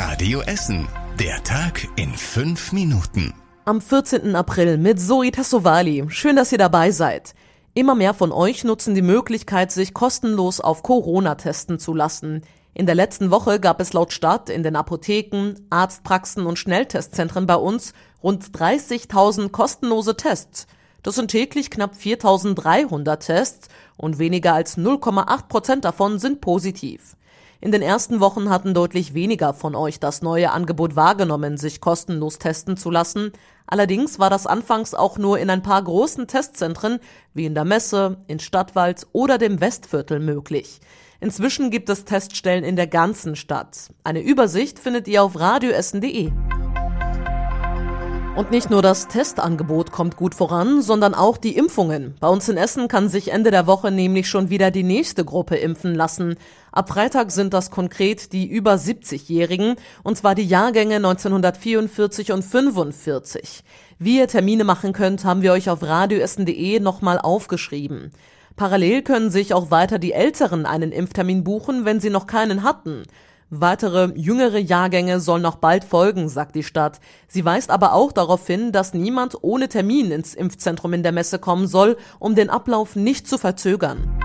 Radio Essen. Der Tag in fünf Minuten. Am 14. April mit Zoe Tassovali. Schön, dass ihr dabei seid. Immer mehr von euch nutzen die Möglichkeit, sich kostenlos auf Corona testen zu lassen. In der letzten Woche gab es laut Stadt in den Apotheken, Arztpraxen und Schnelltestzentren bei uns rund 30.000 kostenlose Tests. Das sind täglich knapp 4.300 Tests und weniger als 0,8 Prozent davon sind positiv. In den ersten Wochen hatten deutlich weniger von euch das neue Angebot wahrgenommen, sich kostenlos testen zu lassen. Allerdings war das anfangs auch nur in ein paar großen Testzentren wie in der Messe, in Stadtwald oder dem Westviertel möglich. Inzwischen gibt es Teststellen in der ganzen Stadt. Eine Übersicht findet ihr auf radioessen.de. Und nicht nur das Testangebot kommt gut voran, sondern auch die Impfungen. Bei uns in Essen kann sich Ende der Woche nämlich schon wieder die nächste Gruppe impfen lassen. Ab Freitag sind das konkret die über 70-Jährigen, und zwar die Jahrgänge 1944 und 45. Wie ihr Termine machen könnt, haben wir euch auf radioessen.de nochmal aufgeschrieben. Parallel können sich auch weiter die Älteren einen Impftermin buchen, wenn sie noch keinen hatten. Weitere jüngere Jahrgänge sollen noch bald folgen, sagt die Stadt. Sie weist aber auch darauf hin, dass niemand ohne Termin ins Impfzentrum in der Messe kommen soll, um den Ablauf nicht zu verzögern.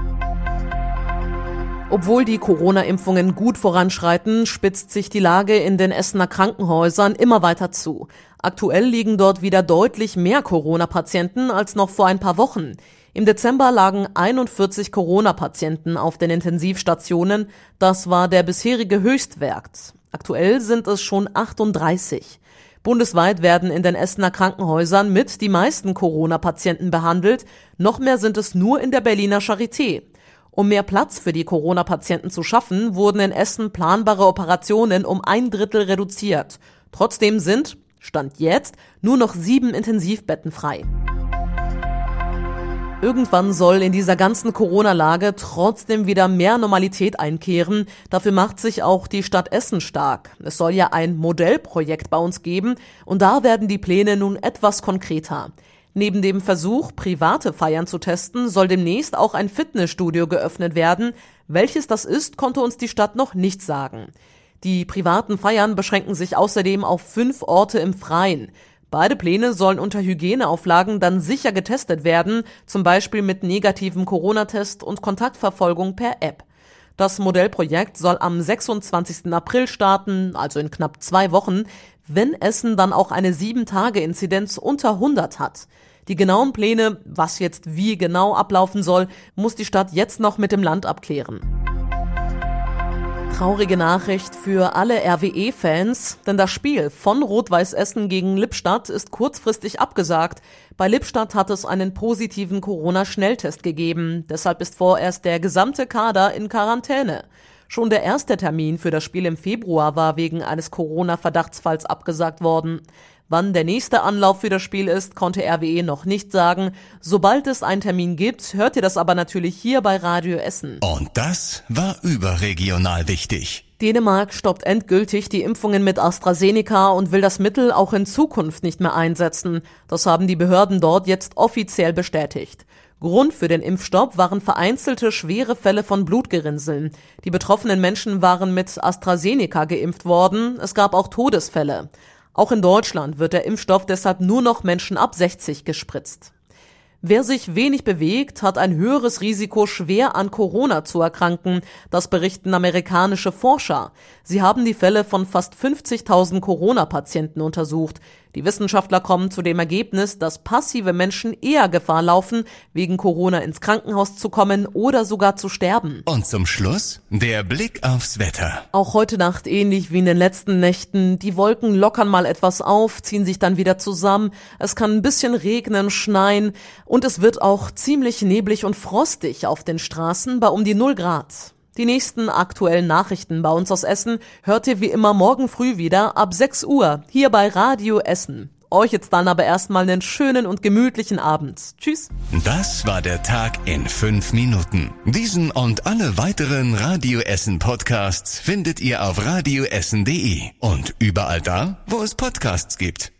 Obwohl die Corona-Impfungen gut voranschreiten, spitzt sich die Lage in den Essener Krankenhäusern immer weiter zu. Aktuell liegen dort wieder deutlich mehr Corona-Patienten als noch vor ein paar Wochen. Im Dezember lagen 41 Corona-Patienten auf den Intensivstationen. Das war der bisherige Höchstwert. Aktuell sind es schon 38. Bundesweit werden in den Essener Krankenhäusern mit die meisten Corona-Patienten behandelt. Noch mehr sind es nur in der Berliner Charité. Um mehr Platz für die Corona-Patienten zu schaffen, wurden in Essen planbare Operationen um ein Drittel reduziert. Trotzdem sind, Stand jetzt, nur noch sieben Intensivbetten frei. Irgendwann soll in dieser ganzen Corona-Lage trotzdem wieder mehr Normalität einkehren. Dafür macht sich auch die Stadt Essen stark. Es soll ja ein Modellprojekt bei uns geben und da werden die Pläne nun etwas konkreter. Neben dem Versuch, private Feiern zu testen, soll demnächst auch ein Fitnessstudio geöffnet werden. Welches das ist, konnte uns die Stadt noch nicht sagen. Die privaten Feiern beschränken sich außerdem auf fünf Orte im Freien. Beide Pläne sollen unter Hygieneauflagen dann sicher getestet werden, zum Beispiel mit negativem Corona-Test und Kontaktverfolgung per App. Das Modellprojekt soll am 26. April starten, also in knapp zwei Wochen, wenn Essen dann auch eine 7-Tage-Inzidenz unter 100 hat. Die genauen Pläne, was jetzt wie genau ablaufen soll, muss die Stadt jetzt noch mit dem Land abklären. Traurige Nachricht für alle RWE-Fans, denn das Spiel von Rot-Weiß Essen gegen Lippstadt ist kurzfristig abgesagt. Bei Lippstadt hat es einen positiven Corona-Schnelltest gegeben, deshalb ist vorerst der gesamte Kader in Quarantäne. Schon der erste Termin für das Spiel im Februar war wegen eines Corona-Verdachtsfalls abgesagt worden. Wann der nächste Anlauf für das Spiel ist, konnte RWE noch nicht sagen. Sobald es einen Termin gibt, hört ihr das aber natürlich hier bei Radio Essen. Und das war überregional wichtig. Dänemark stoppt endgültig die Impfungen mit AstraZeneca und will das Mittel auch in Zukunft nicht mehr einsetzen. Das haben die Behörden dort jetzt offiziell bestätigt. Grund für den Impfstopp waren vereinzelte schwere Fälle von Blutgerinnseln. Die betroffenen Menschen waren mit AstraZeneca geimpft worden. Es gab auch Todesfälle. Auch in Deutschland wird der Impfstoff deshalb nur noch Menschen ab 60 gespritzt. Wer sich wenig bewegt, hat ein höheres Risiko, schwer an Corona zu erkranken. Das berichten amerikanische Forscher. Sie haben die Fälle von fast 50.000 Corona-Patienten untersucht. Die Wissenschaftler kommen zu dem Ergebnis, dass passive Menschen eher Gefahr laufen, wegen Corona ins Krankenhaus zu kommen oder sogar zu sterben. Und zum Schluss der Blick aufs Wetter. Auch heute Nacht ähnlich wie in den letzten Nächten. Die Wolken lockern mal etwas auf, ziehen sich dann wieder zusammen. Es kann ein bisschen regnen, schneien und es wird auch ziemlich neblig und frostig auf den Straßen bei um die 0 Grad. Die nächsten aktuellen Nachrichten bei uns aus Essen hört ihr wie immer morgen früh wieder ab 6 Uhr hier bei Radio Essen. Euch jetzt dann aber erstmal einen schönen und gemütlichen Abend. Tschüss. Das war der Tag in fünf Minuten. Diesen und alle weiteren Radio Essen Podcasts findet ihr auf radioessen.de und überall da, wo es Podcasts gibt.